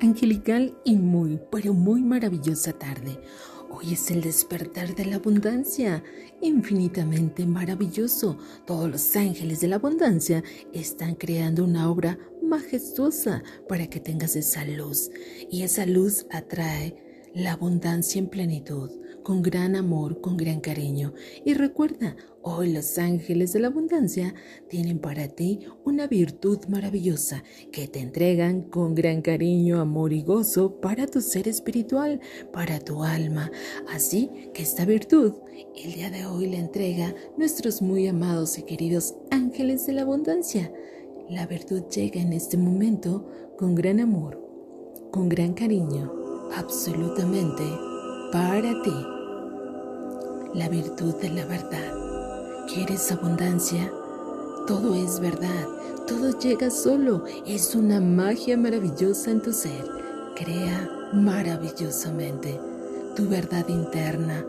angelical y muy, pero muy maravillosa tarde. Hoy es el despertar de la abundancia, infinitamente maravilloso. Todos los ángeles de la abundancia están creando una obra majestuosa para que tengas esa luz y esa luz atrae la abundancia en plenitud, con gran amor, con gran cariño. Y recuerda, hoy los ángeles de la abundancia tienen para ti una virtud maravillosa que te entregan con gran cariño, amor y gozo para tu ser espiritual, para tu alma. Así que esta virtud el día de hoy la entrega nuestros muy amados y queridos ángeles de la abundancia. La virtud llega en este momento con gran amor, con gran cariño absolutamente para ti. La virtud de la verdad. ¿Quieres abundancia? Todo es verdad, todo llega solo, es una magia maravillosa en tu ser. Crea maravillosamente tu verdad interna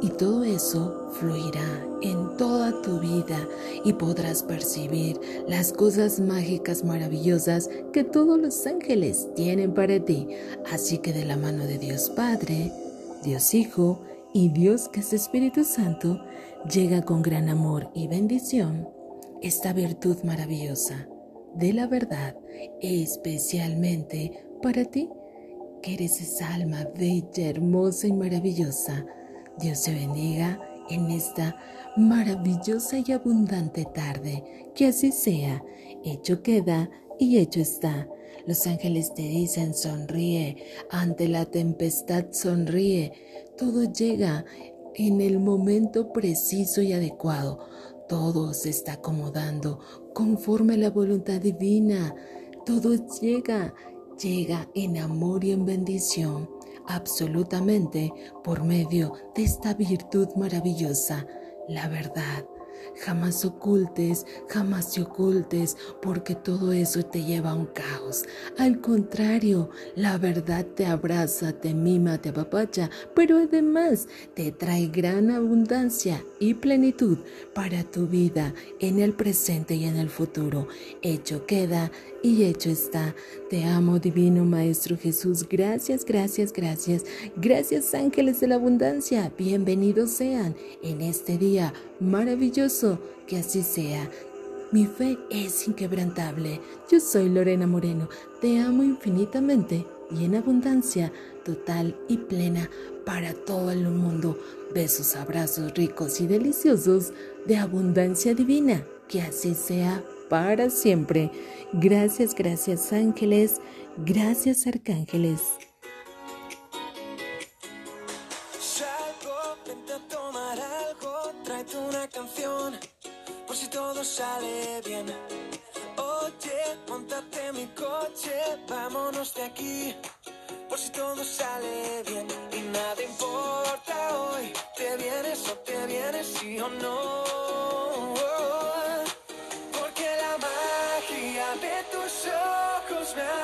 y todo eso fluirá en toda tu vida y podrás percibir las cosas mágicas maravillosas que todos los ángeles tienen para ti. Así que de la mano de Dios Padre, Dios Hijo y Dios que es Espíritu Santo, llega con gran amor y bendición esta virtud maravillosa de la verdad, especialmente para ti, que eres esa alma bella, hermosa y maravillosa Dios te bendiga en esta maravillosa y abundante tarde. Que así sea. Hecho queda y hecho está. Los ángeles te dicen sonríe. Ante la tempestad sonríe. Todo llega en el momento preciso y adecuado. Todo se está acomodando conforme a la voluntad divina. Todo llega, llega en amor y en bendición absolutamente por medio de esta virtud maravillosa, la verdad. Jamás ocultes, jamás te ocultes, porque todo eso te lleva a un caos. Al contrario, la verdad te abraza, te mima, te apapacha, pero además te trae gran abundancia y plenitud para tu vida en el presente y en el futuro. Hecho queda y hecho está. Te amo, Divino Maestro Jesús. Gracias, gracias, gracias. Gracias, ángeles de la abundancia. Bienvenidos sean en este día maravilloso. Que así sea. Mi fe es inquebrantable. Yo soy Lorena Moreno. Te amo infinitamente y en abundancia total y plena para todo el mundo. Besos, abrazos ricos y deliciosos de abundancia divina. Que así sea para siempre. Gracias, gracias ángeles, gracias arcángeles. Salgo, vente a tomar algo, tráete una canción, por si todo sale bien. Oye, montate mi coche, vámonos de aquí, por si todo sale bien. Y nada importa hoy, te vienes o te vienes, sí o no. i'll be the